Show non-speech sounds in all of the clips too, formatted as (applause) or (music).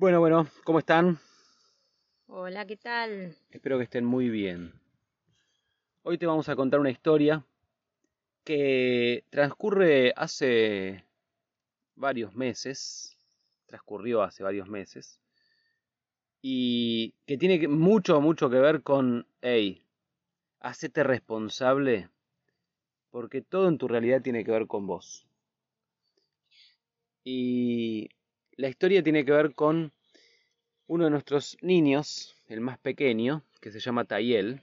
Bueno, bueno, ¿cómo están? Hola, ¿qué tal? Espero que estén muy bien. Hoy te vamos a contar una historia que transcurre hace varios meses, transcurrió hace varios meses, y que tiene mucho, mucho que ver con, hey, hacete responsable, porque todo en tu realidad tiene que ver con vos. Y la historia tiene que ver con uno de nuestros niños, el más pequeño, que se llama Tayel,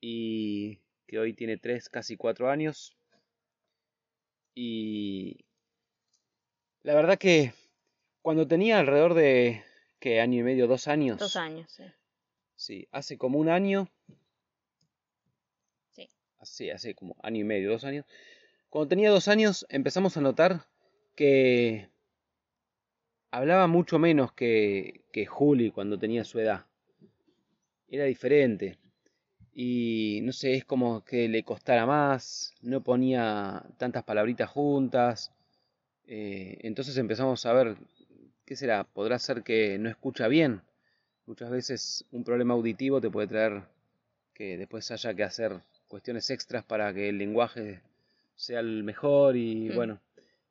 y que hoy tiene tres, casi cuatro años. Y la verdad que cuando tenía alrededor de, ¿qué? Año y medio, dos años. Dos años, sí. Sí, hace como un año. Sí. Sí, hace como año y medio, dos años. Cuando tenía dos años empezamos a notar que hablaba mucho menos que, que Juli cuando tenía su edad. Era diferente. Y no sé, es como que le costara más, no ponía tantas palabritas juntas. Eh, entonces empezamos a ver, ¿qué será? ¿Podrá ser que no escucha bien? Muchas veces un problema auditivo te puede traer que después haya que hacer cuestiones extras para que el lenguaje sea el mejor y Mm. bueno,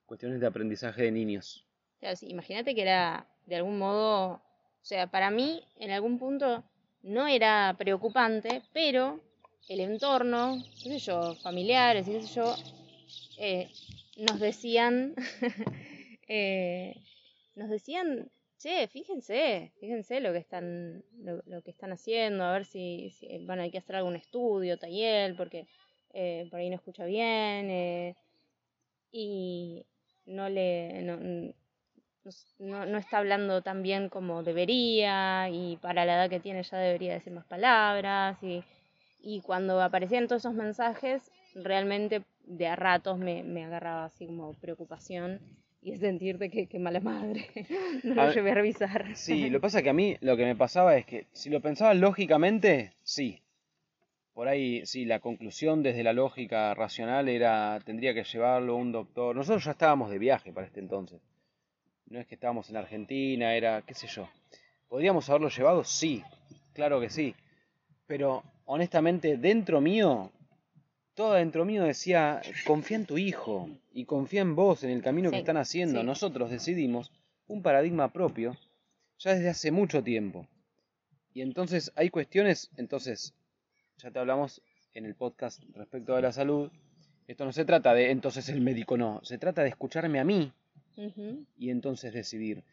cuestiones de aprendizaje de niños. Imagínate que era de algún modo, o sea, para mí en algún punto no era preocupante, pero el entorno, qué sé yo, familiares, qué sé yo, eh, nos decían, (laughs) eh, nos decían, che, fíjense, fíjense lo que están, lo, que están haciendo, a ver si, si, bueno, hay que hacer algún estudio, taller, porque eh, por ahí no escucha bien, y no le, no, no está hablando tan bien como debería, y para la edad que tiene ya debería decir más palabras, y, y cuando aparecían todos esos mensajes, realmente de a ratos me, me agarraba así como preocupación y (laughs) sentirte que, que mala madre, (laughs) no lo llevé a revisar. Sí, (laughs) lo que pasa es que a mí lo que me pasaba es que si lo pensaba lógicamente, sí. Por ahí, sí, la conclusión desde la lógica racional era, tendría que llevarlo a un doctor. Nosotros ya estábamos de viaje para este entonces. No es que estábamos en Argentina, era, qué sé yo. ¿Podríamos haberlo llevado? Sí, claro que sí. Pero honestamente, dentro mío, todo dentro mío decía, confía en tu hijo y confía en vos, en el camino que están haciendo. sí. Nosotros decidimos un paradigma propio ya desde hace mucho tiempo. Y entonces hay cuestiones, entonces, ya te hablamos en el podcast respecto de la salud. Esto no se trata de entonces el médico no, se trata de escucharme a mí Y entonces decidir.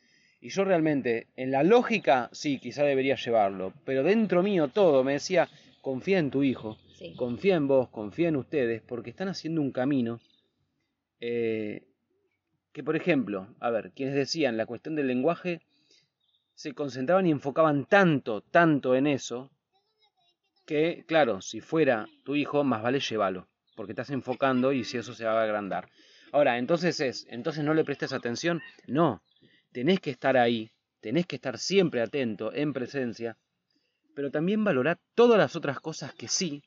Y yo realmente, en la lógica, sí, quizá debería llevarlo, pero dentro mío todo me decía, confía en tu hijo, sí. confía en vos, confía en ustedes, porque están haciendo un camino eh, que, por ejemplo, a ver, quienes decían la cuestión del lenguaje, se concentraban y enfocaban tanto, tanto en eso, que, claro, si fuera tu hijo, más vale llévalo, porque estás enfocando y si eso se va a agrandar. Ahora, entonces es, entonces no le prestes atención, no, tenés que estar ahí, tenés que estar siempre atento, en presencia, pero también valorar todas las otras cosas que sí,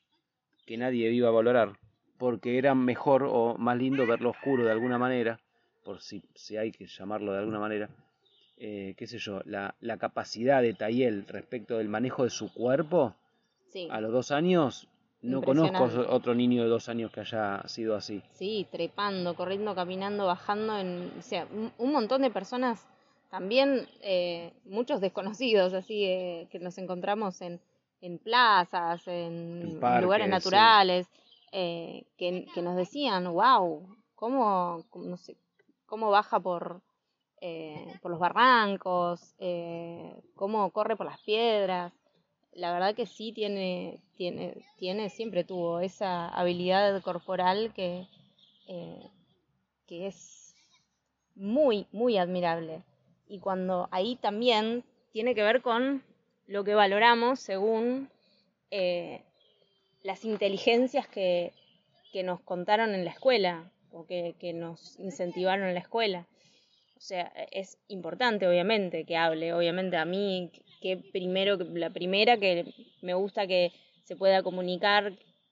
que nadie iba a valorar, porque era mejor o más lindo verlo oscuro de alguna manera, por si, si hay que llamarlo de alguna manera, eh, qué sé yo, la, la capacidad de Tayel respecto del manejo de su cuerpo Sí. a los dos años, no conozco otro niño de dos años que haya sido así. Sí, trepando, corriendo, caminando, bajando, en, o sea, un, montón de personas, también eh, muchos desconocidos, así eh, que nos encontramos en, en plazas, en, En parques, lugares sí. naturales, eh, que, que nos decían, wow, cómo, cómo, no sé, cómo baja por, eh, por los barrancos, eh, cómo corre por las piedras. La verdad que sí tiene, tiene, tiene, siempre tuvo esa habilidad corporal que, eh, que es muy, muy admirable. Y cuando ahí también tiene que ver con lo que valoramos según eh, las inteligencias que, que nos contaron en la escuela o que, que nos incentivaron en la escuela. O sea, es importante, obviamente, que hable. Obviamente, a mí, que primero, la primera que me gusta que se pueda comunicar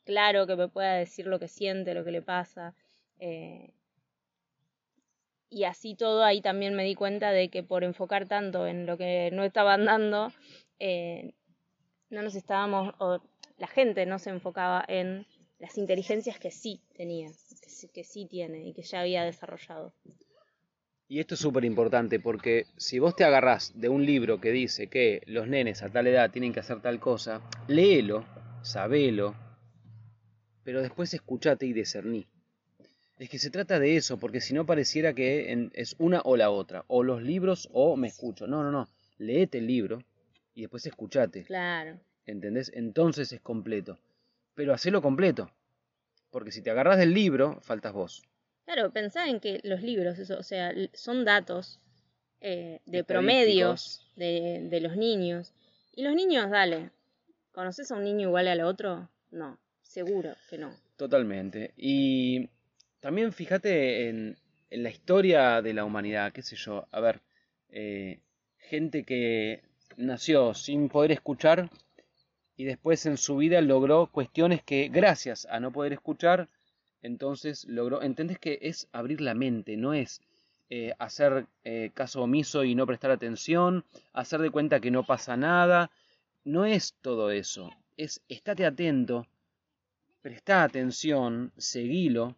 claro, que me pueda decir lo que siente, lo que le pasa. eh, y así todo ahí también me di cuenta de que por enfocar tanto en lo que no estaban dando, eh, no nos estábamos, o la gente no se enfocaba en las inteligencias que sí tenía, que sí, que sí tiene y que ya había desarrollado. Y esto es súper importante porque si vos te agarrás de un libro que dice que los nenes a tal edad tienen que hacer tal cosa, léelo, sabelo, pero después escuchate y discerní. Es que se trata de eso, porque si no pareciera que es una o la otra, o los libros o me escucho. No, no, no. Leete el libro y después escuchate. Claro. ¿Entendés? Entonces es completo. Pero hacelo completo. Porque si te agarras del libro, faltas vos. Claro, pensá en que los libros, eso, o sea, son datos eh, de promedios de, de los niños. Y los niños, dale, ¿conoces a un niño igual al otro? No, seguro que no. Totalmente. Y también fíjate en, la historia de la humanidad, qué sé yo, a ver, eh, gente que nació sin poder escuchar y después en su vida logró cuestiones que gracias a no poder escuchar, entonces logró, ¿entendés que es abrir la mente, no es eh, hacer eh, caso omiso y no prestar atención, hacer de cuenta que no pasa nada, no es todo eso, es estate atento, presta atención, seguilo,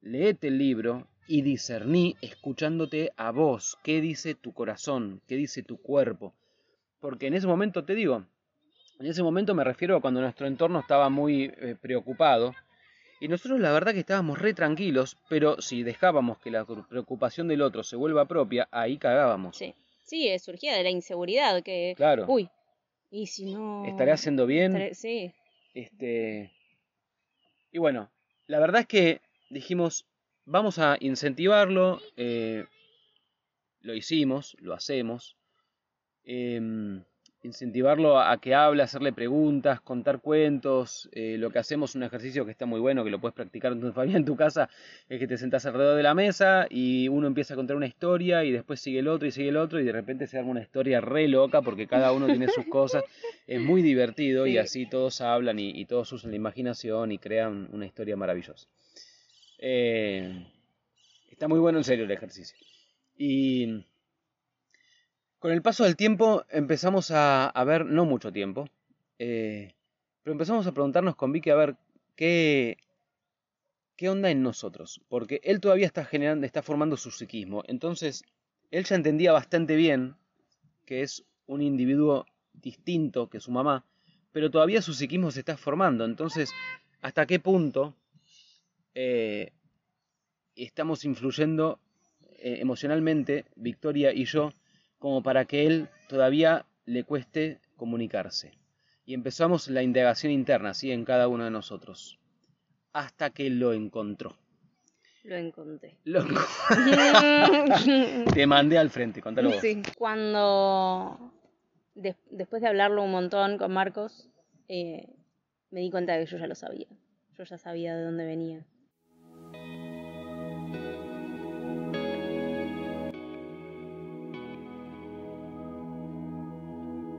leete el libro y discerní escuchándote a vos, qué dice tu corazón, qué dice tu cuerpo. Porque en ese momento te digo, en ese momento me refiero a cuando nuestro entorno estaba muy eh, preocupado y nosotros la verdad que estábamos re tranquilos, pero si dejábamos que la preocupación del otro se vuelva propia, ahí cagábamos. Sí, sí, surgía de la inseguridad que... Claro. Uy, y si no... ¿Estaré haciendo bien? Sí. Este... Y bueno, la verdad es que dijimos, vamos a incentivarlo, eh, lo hicimos, lo hacemos, em, incentivarlo a que hable, hacerle preguntas, contar cuentos, eh, lo que hacemos, un ejercicio que está muy bueno, que lo puedes practicar entonces (laughs) Fabián en tu casa, es que te sentás alrededor de la mesa y uno empieza a contar una historia y después sigue el otro y sigue el otro y de repente se arma una historia re loca porque cada uno tiene sus cosas, es muy divertido y así todos hablan y todos usan la imaginación y crean una historia maravillosa. Eh, está muy bueno en serio el ejercicio. Y con el paso del tiempo empezamos a, ver, no mucho tiempo, eh, pero empezamos a preguntarnos con Vicky a ver qué, qué onda en nosotros, porque él todavía está generando, está formando su psiquismo, entonces él ya entendía bastante bien que es un individuo distinto que su mamá, pero todavía su psiquismo se está formando, entonces hasta qué punto eh, estamos influyendo eh, emocionalmente, Victoria y yo, como para que él todavía le cueste comunicarse. Y empezamos la indagación interna, ¿sí? En cada uno de nosotros. Hasta que lo encontró. Lo encontré. (laughs) (laughs) Te mandé al frente, contalo vos. Cuando, después de hablarlo un montón con Marcos, eh, me di cuenta de que yo ya lo sabía. Yo ya sabía de dónde venía.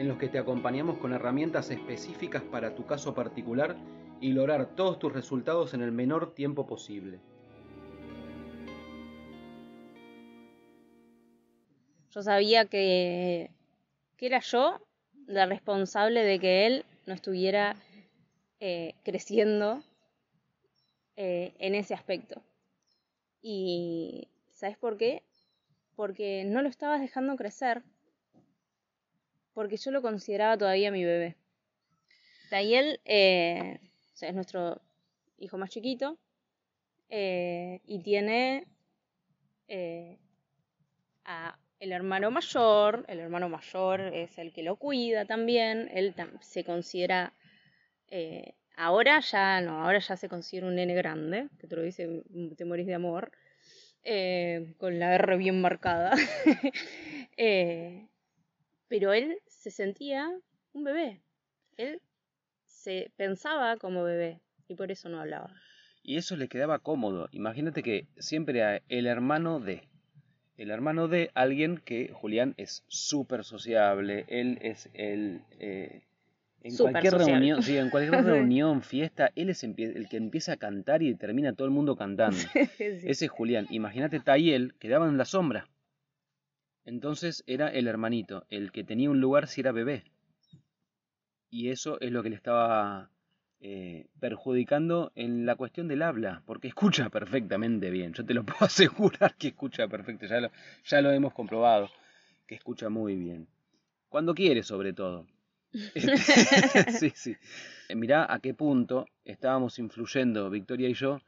en los que te acompañamos con herramientas específicas para tu caso particular y lograr todos tus resultados en el menor tiempo posible. Yo sabía que, que era yo la responsable de que él no estuviera eh, creciendo eh, en ese aspecto. Y ¿sabes por qué? Porque no lo estabas dejando crecer porque yo lo consideraba todavía mi bebé. Tayel eh, es nuestro hijo más chiquito eh, y tiene eh, a el hermano mayor, el hermano mayor es el que lo cuida también, él se considera, ahora ya no, ahora ya se considera un nene grande, que te lo dice, te morís de amor, con la R bien marcada. (laughs) pero él se sentía un bebé. Él se pensaba como bebé y por eso no hablaba. Y eso le quedaba cómodo. Imagínate que siempre era el hermano de. El hermano de alguien que Julián es súper sociable. Él es el. eh, en cualquier reunión, sí, en cualquier (laughs) reunión, fiesta, él es el que empieza a cantar y termina todo el mundo cantando. (laughs) Sí. Ese es Julián. Imagínate Tayel, quedaba en la sombra. Entonces era el hermanito, el que tenía un lugar si era bebé. Y eso es lo que le estaba eh, perjudicando en la cuestión del habla, porque escucha perfectamente bien. Yo te lo (laughs) puedo asegurar que escucha perfecto, ya lo, ya lo hemos comprobado, que escucha muy bien. Cuando quiere, sobre todo. (laughs) Este, (laughs) sí, sí. Mirá a qué punto estábamos influyendo, Victoria y yo,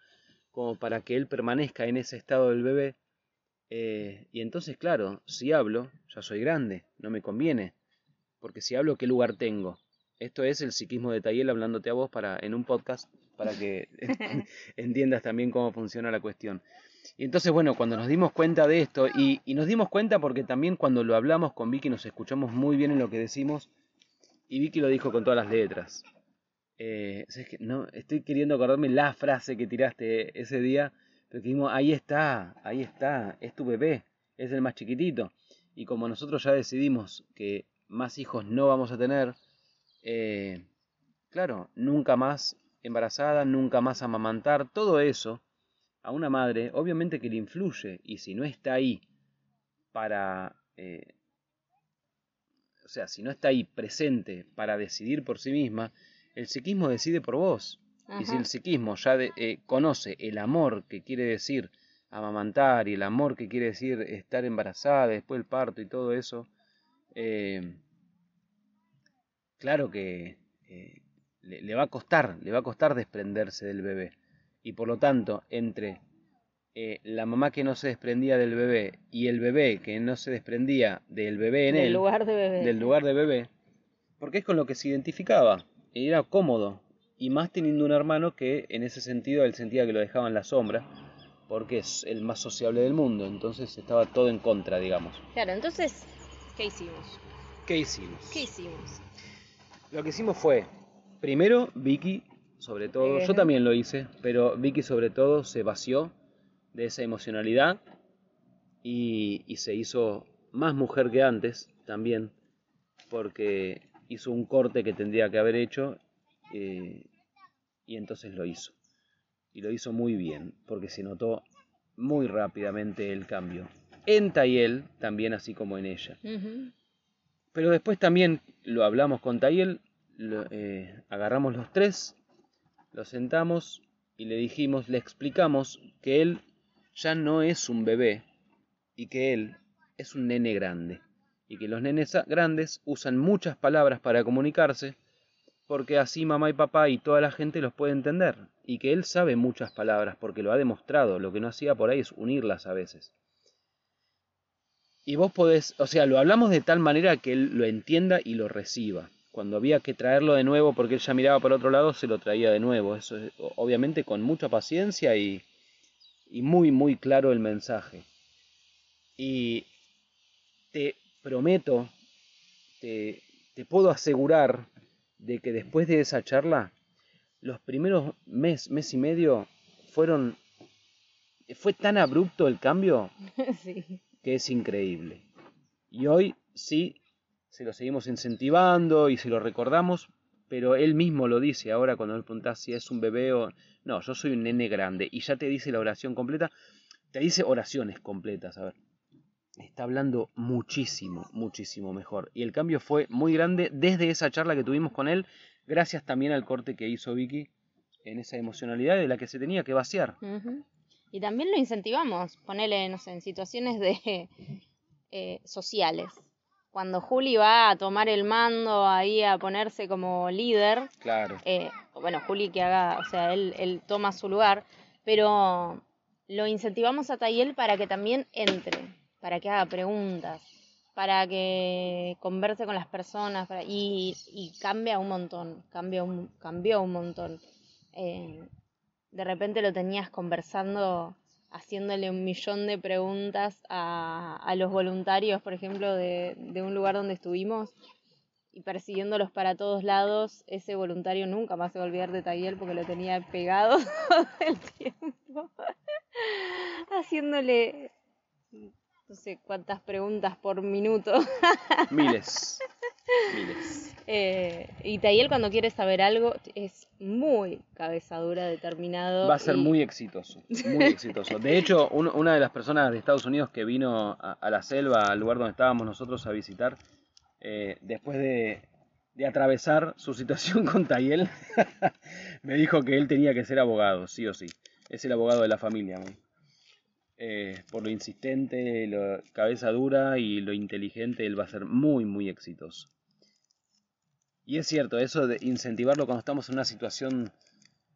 como para que él permanezca en ese estado del bebé. Eh, y entonces, claro, si hablo, ya soy grande, no me conviene. Porque si hablo, ¿qué lugar tengo? Esto es el psiquismo de Tayel hablándote a vos para, en un podcast para que (laughs) (laughs) entiendas también cómo funciona la cuestión. Y entonces, bueno, cuando nos dimos cuenta de esto, y, y nos dimos cuenta porque también cuando lo hablamos con Vicky nos escuchamos muy bien en lo que decimos, y Vicky lo dijo con todas las letras. Eh, no, estoy queriendo acordarme la frase que tiraste ese día, pero dijimos, ahí está, ahí está, es tu bebé, es el más chiquitito. Y como nosotros ya decidimos que más hijos no vamos a tener, eh, claro, nunca más embarazada, nunca más amamantar, todo eso a una madre, obviamente que le influye, y si no está ahí para, eh, o sea, si no está ahí presente para decidir por sí misma, el psiquismo decide por vos. Y si el psiquismo ya de- eh, conoce el amor que quiere decir amamantar y el amor que quiere decir estar embarazada después del parto y todo eso, eh, claro que eh, le, le va a costar, le va a costar desprenderse del bebé. Y por lo tanto, entre eh, la mamá que no se desprendía del bebé y el bebé que no se desprendía del bebé en Del él, lugar de bebé. del lugar de bebé, porque es con lo que se identificaba, y era cómodo, y más teniendo un hermano que en ese sentido él sentía que lo dejaba en la sombra, porque es el más sociable del mundo, entonces estaba todo en contra, digamos. Claro, entonces, ¿qué hicimos? ¿Qué hicimos? ¿Qué hicimos? Lo que hicimos fue, primero Vicky, sobre todo, yo también lo hice, pero Vicky sobre todo se vació de esa emocionalidad y, y se hizo más mujer que antes también, porque hizo un corte que tendría que haber hecho eh, y entonces lo hizo. Y lo hizo muy bien, porque se notó muy rápidamente el cambio. En Tayel, también así como en ella. Pero después también lo hablamos con Tayel, lo- eh, agarramos los tres, lo sentamos y le dijimos, le explicamos que él ya no es un bebé y que él es un nene grande. Y que los nenes grandes usan muchas palabras para comunicarse porque así mamá y papá y toda la gente los puede entender. Y que él sabe muchas palabras porque lo ha demostrado. Lo que no hacía por ahí es unirlas a veces. Y vos podés, o sea, lo hablamos de tal manera que él lo entienda y lo reciba. Cuando había que traerlo de nuevo porque él ya miraba por otro lado, se lo traía de nuevo. Eso es, obviamente con mucha paciencia y, y muy, muy claro el mensaje. Y te prometo, te, te puedo asegurar de que después de esa charla, los primeros mes, mes y medio fueron... Fue tan abrupto el cambio (laughs) sí. que es increíble. Y hoy sí se lo seguimos incentivando y se lo recordamos, pero él mismo lo dice ahora cuando le preguntás si es un bebé o... No, yo soy un nene grande y ya te dice la oración completa, te dice oraciones completas, a ver. Está hablando muchísimo, muchísimo mejor. Y el cambio fue muy grande desde esa charla que tuvimos con él, gracias también al corte que hizo Vicky en esa emocionalidad de la que se tenía que vaciar. Y también lo incentivamos, ponele, no sé, en situaciones de (laughs) eh, sociales. Cuando Juli va a tomar el mando ahí a ponerse como líder, Claro. eh, bueno, Juli que haga, o sea, él, él toma su lugar, pero lo incentivamos a Tayel para que también entre, para que haga preguntas, para que converse con las personas para- y, y cambia un montón, cambió un montón. Eh, de repente lo tenías conversando haciéndole un millón de preguntas a, los voluntarios, por ejemplo, de, un lugar donde estuvimos y persiguiéndolos para todos lados, ese voluntario nunca más se va a olvidar de Taguiel porque lo tenía pegado (laughs) todo el tiempo, (laughs) haciéndole no sé cuántas preguntas por minuto. (laughs) Miles. (laughs) Miles. Eh, y Tayel cuando quiere saber algo es muy cabeza dura, determinado. Va a ser y- muy exitoso, muy exitoso. De hecho, un- una de las personas de Estados Unidos que vino a, a la selva, al lugar donde estábamos nosotros a visitar, eh, después de, de atravesar su situación (laughs) con Tayel, me dijo que él tenía que ser abogado, sí o sí. Es el abogado de la familia. Eh, por lo insistente, lo cabeza dura y lo inteligente, él va a ser muy, muy exitoso. Y es cierto, eso de incentivarlo cuando estamos en una situación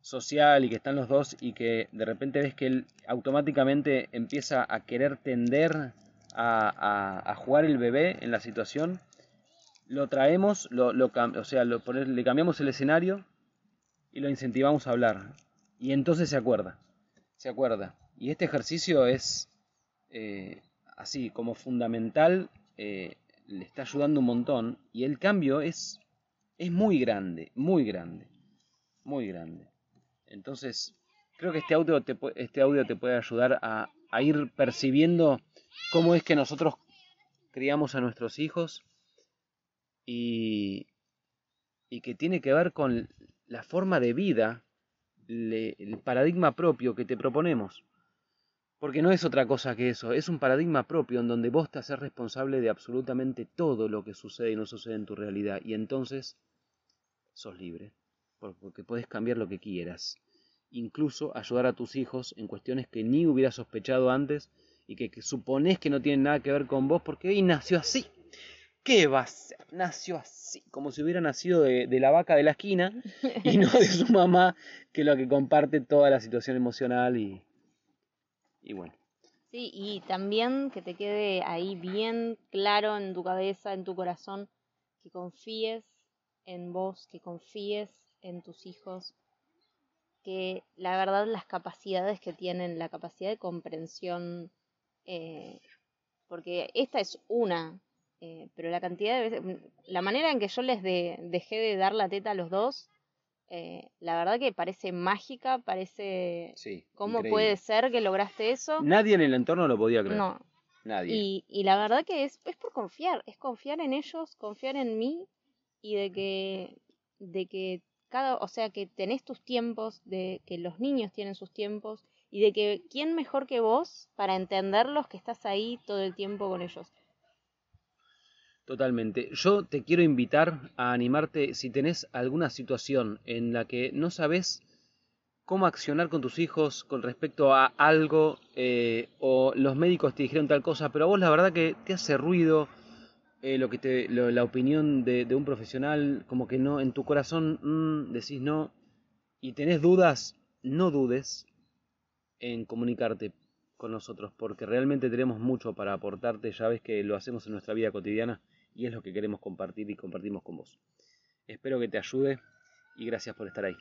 social y que están los dos y que de repente ves que él automáticamente empieza a querer tender a, jugar el bebé en la situación, lo traemos, o sea, le cambiamos el escenario y lo incentivamos a hablar. Y entonces se acuerda, se acuerda. Y este ejercicio es eh, así como fundamental, eh, le está ayudando un montón y el cambio es, es muy grande, muy grande, muy grande. Entonces, creo que este audio te, este audio te puede ayudar a, ir percibiendo cómo es que nosotros criamos a nuestros hijos y, y que tiene que ver con la forma de vida, el paradigma propio que te proponemos. Porque no es otra cosa que eso, es un paradigma propio en donde vos te haces responsable de absolutamente todo lo que sucede y no sucede en tu realidad. Y entonces sos libre, por- porque puedes cambiar lo que quieras. Incluso ayudar a tus hijos en cuestiones que ni hubieras sospechado antes y que, que suponés que no tienen nada que ver con vos porque y nació así. ¿Qué va a ser? Nació así, como si hubiera nacido de, de la vaca de la esquina y no de su (laughs) mamá, que es la que comparte toda la situación emocional y, y bueno. Sí, y también que te quede ahí bien claro en tu cabeza, en tu corazón, que confíes en vos, que confíes en tus hijos, que la verdad las capacidades que tienen, la capacidad de comprensión, eh, porque esta es una, eh, pero la cantidad de veces, la manera en que yo les de- dejé de dar la teta a los dos, eh, la verdad que parece mágica, parece... Sí, ¿Cómo increíble. puede ser que lograste eso? Nadie en el entorno lo podía creer. No, Nadie. y, y la verdad que es, es por confiar, es confiar en ellos, confiar en mí y de que, de que cada, o sea, que tenés tus tiempos, de que los niños tienen sus tiempos y de que quién mejor que vos para entenderlos que estás ahí todo el tiempo con ellos. Totalmente. Yo te quiero invitar a animarte si tenés alguna situación en la que no sabes cómo accionar con tus hijos con respecto a algo eh, o los médicos te dijeron tal cosa, pero a vos la verdad que te hace ruido eh, lo que te, lo- la opinión de, un profesional, como que no, en tu corazón mm, decís no y tenés dudas, no dudes en comunicarte con nosotros, porque realmente tenemos mucho para aportarte, ya ves que lo hacemos en nuestra vida cotidiana y es lo que queremos compartir y compartimos con vos. Espero que te ayude y gracias por estar ahí.